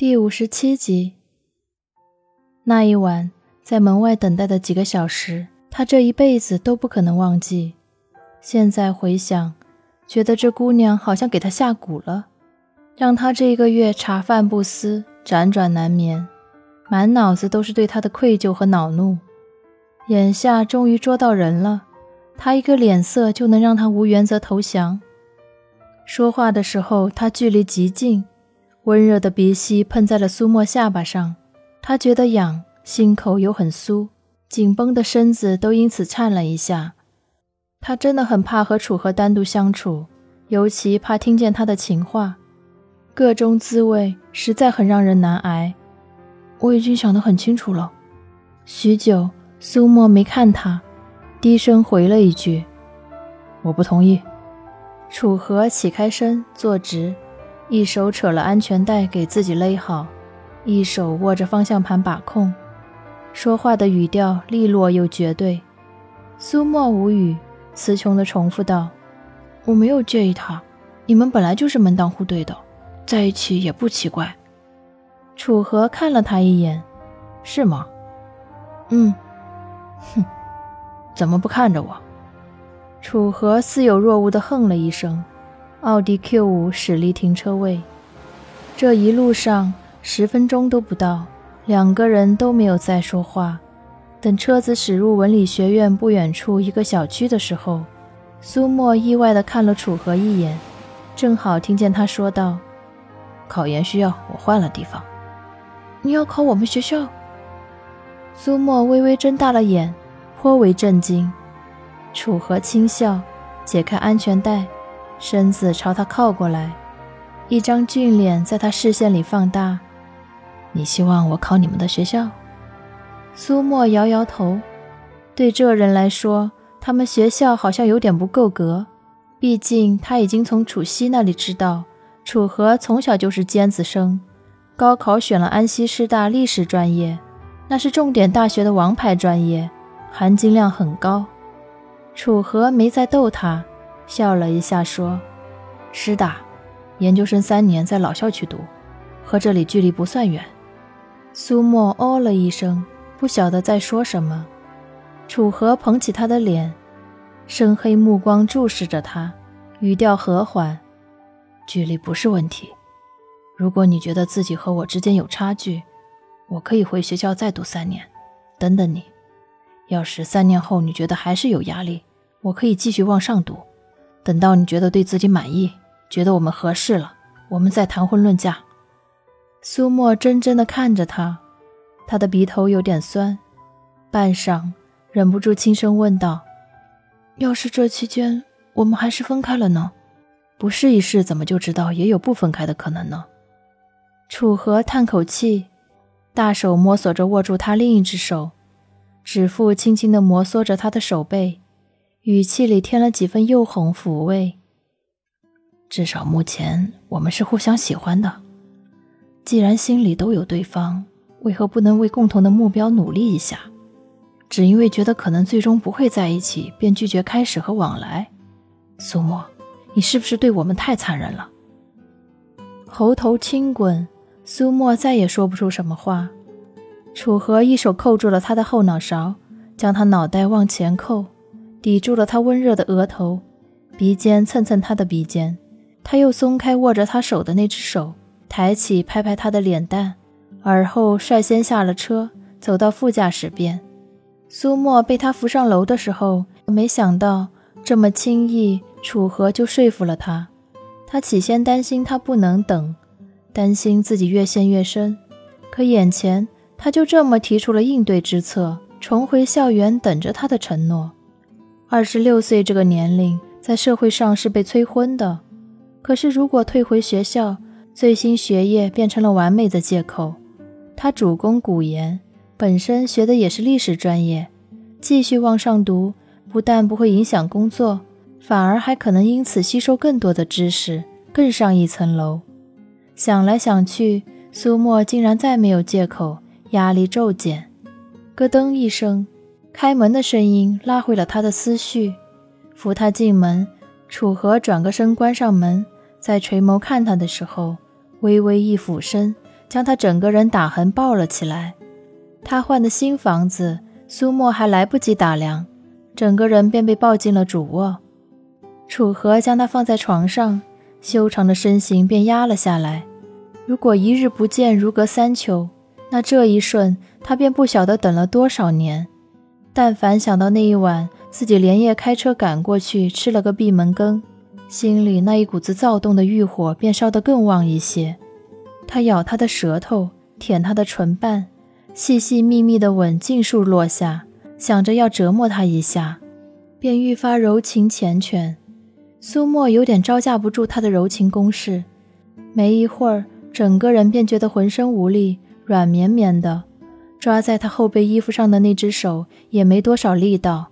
第五十七集。那一晚，在门外等待的几个小时，他这一辈子都不可能忘记。现在回想，觉得这姑娘好像给他下蛊了，让他这一个月茶饭不思，辗转难眠，满脑子都是对他的愧疚和恼怒。眼下终于捉到人了，他一个脸色就能让他无原则投降。说话的时候，他距离极近。温热的鼻息喷在了苏沫下巴上，他觉得痒，心口又很酥，紧绷的身子都因此颤了一下。他真的很怕和楚河单独相处，尤其怕听见他的情话，各种滋味实在很让人难挨。我已经想得很清楚了。许久，苏沫没看他，低声回了一句：“我不同意。”楚河起开身，坐直。一手扯了安全带给自己勒好，一手握着方向盘把控，说话的语调利落又绝对。苏沫无语，词穷的重复道：“我没有介意他，你们本来就是门当户对的，在一起也不奇怪。”楚河看了他一眼：“是吗？”“嗯。”“哼，怎么不看着我？”楚河似有若无的哼了一声。奥迪 Q 五驶离停车位，这一路上十分钟都不到，两个人都没有再说话。等车子驶入文理学院不远处一个小区的时候，苏沫意外地看了楚河一眼，正好听见他说道：“考研需要我换了地方。”“你要考我们学校？”苏沫微微睁大了眼，颇为震惊。楚河轻笑，解开安全带。身子朝他靠过来，一张俊脸在他视线里放大。你希望我考你们的学校？苏沫摇摇头。对这人来说，他们学校好像有点不够格。毕竟他已经从楚西那里知道，楚河从小就是尖子生，高考选了安西师大历史专业，那是重点大学的王牌专业，含金量很高。楚河没再逗他。笑了一下，说：“师大，研究生三年在老校区读，和这里距离不算远。”苏沫哦了一声，不晓得在说什么。楚河捧起他的脸，深黑目光注视着他，语调和缓：“距离不是问题。如果你觉得自己和我之间有差距，我可以回学校再读三年，等等你。要是三年后你觉得还是有压力，我可以继续往上读。”等到你觉得对自己满意，觉得我们合适了，我们再谈婚论嫁。苏沫怔怔地看着他，他的鼻头有点酸，半晌忍不住轻声问道：“要是这期间我们还是分开了呢？不试一试，怎么就知道也有不分开的可能呢？”楚河叹口气，大手摸索着握住他另一只手，指腹轻轻地摩挲着他的手背。语气里添了几分诱哄抚慰。至少目前我们是互相喜欢的。既然心里都有对方，为何不能为共同的目标努力一下？只因为觉得可能最终不会在一起，便拒绝开始和往来？苏沫，你是不是对我们太残忍了？喉头轻滚，苏沫再也说不出什么话。楚河一手扣住了他的后脑勺，将他脑袋往前扣。抵住了他温热的额头，鼻尖蹭蹭他的鼻尖，他又松开握着他手的那只手，抬起拍拍他的脸蛋，而后率先下了车，走到副驾驶边。苏沫被他扶上楼的时候，没想到这么轻易，楚河就说服了他。他起先担心他不能等，担心自己越陷越深，可眼前他就这么提出了应对之策，重回校园等着他的承诺。二十六岁这个年龄，在社会上是被催婚的。可是，如果退回学校，最新学业变成了完美的借口。他主攻古言，本身学的也是历史专业，继续往上读，不但不会影响工作，反而还可能因此吸收更多的知识，更上一层楼。想来想去，苏沫竟然再没有借口，压力骤减。咯噔一声。开门的声音拉回了他的思绪，扶他进门。楚河转个身，关上门，在垂眸看他的时候，微微一俯身，将他整个人打横抱了起来。他换的新房子，苏沫还来不及打量，整个人便被抱进了主卧。楚河将他放在床上，修长的身形便压了下来。如果一日不见如隔三秋，那这一瞬他便不晓得等了多少年。但凡想到那一晚自己连夜开车赶过去吃了个闭门羹，心里那一股子躁动的欲火便烧得更旺一些。他咬他的舌头，舔他的唇瓣，细细密密的吻尽数落下，想着要折磨他一下，便愈发柔情缱绻。苏沫有点招架不住他的柔情攻势，没一会儿，整个人便觉得浑身无力，软绵绵的。抓在他后背衣服上的那只手也没多少力道。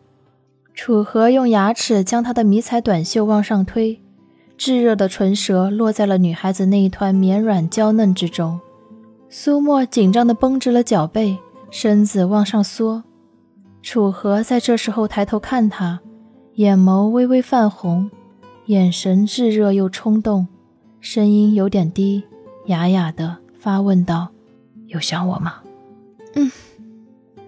楚河用牙齿将他的迷彩短袖往上推，炙热的唇舌落在了女孩子那一团绵软娇嫩之中。苏沫紧张地绷直了脚背，身子往上缩。楚河在这时候抬头看他，眼眸微微泛红。眼神炙热又冲动，声音有点低，哑哑的发问道：“有想我吗？”“嗯。”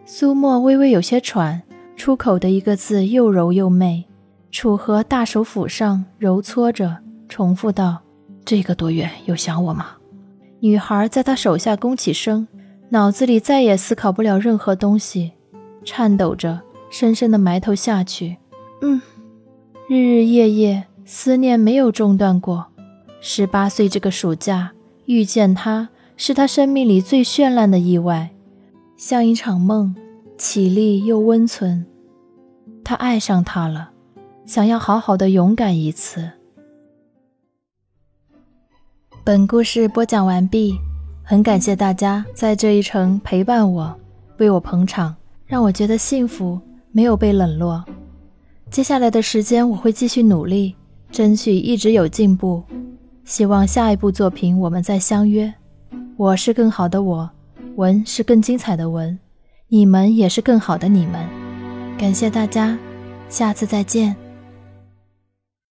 苏沫微微有些喘，出口的一个字又柔又媚。楚河大手抚上，揉搓着，重复道：“这个多月有想我吗？”女孩在他手下弓起身，脑子里再也思考不了任何东西，颤抖着，深深的埋头下去。“嗯。”日日夜夜。思念没有中断过。十八岁这个暑假遇见他，是他生命里最绚烂的意外，像一场梦，绮丽又温存。他爱上她了，想要好好的勇敢一次。本故事播讲完毕，很感谢大家在这一程陪伴我，为我捧场，让我觉得幸福，没有被冷落。接下来的时间我会继续努力。争取一直有进步，希望下一部作品我们再相约。我是更好的我，文是更精彩的文，你们也是更好的你们。感谢大家，下次再见。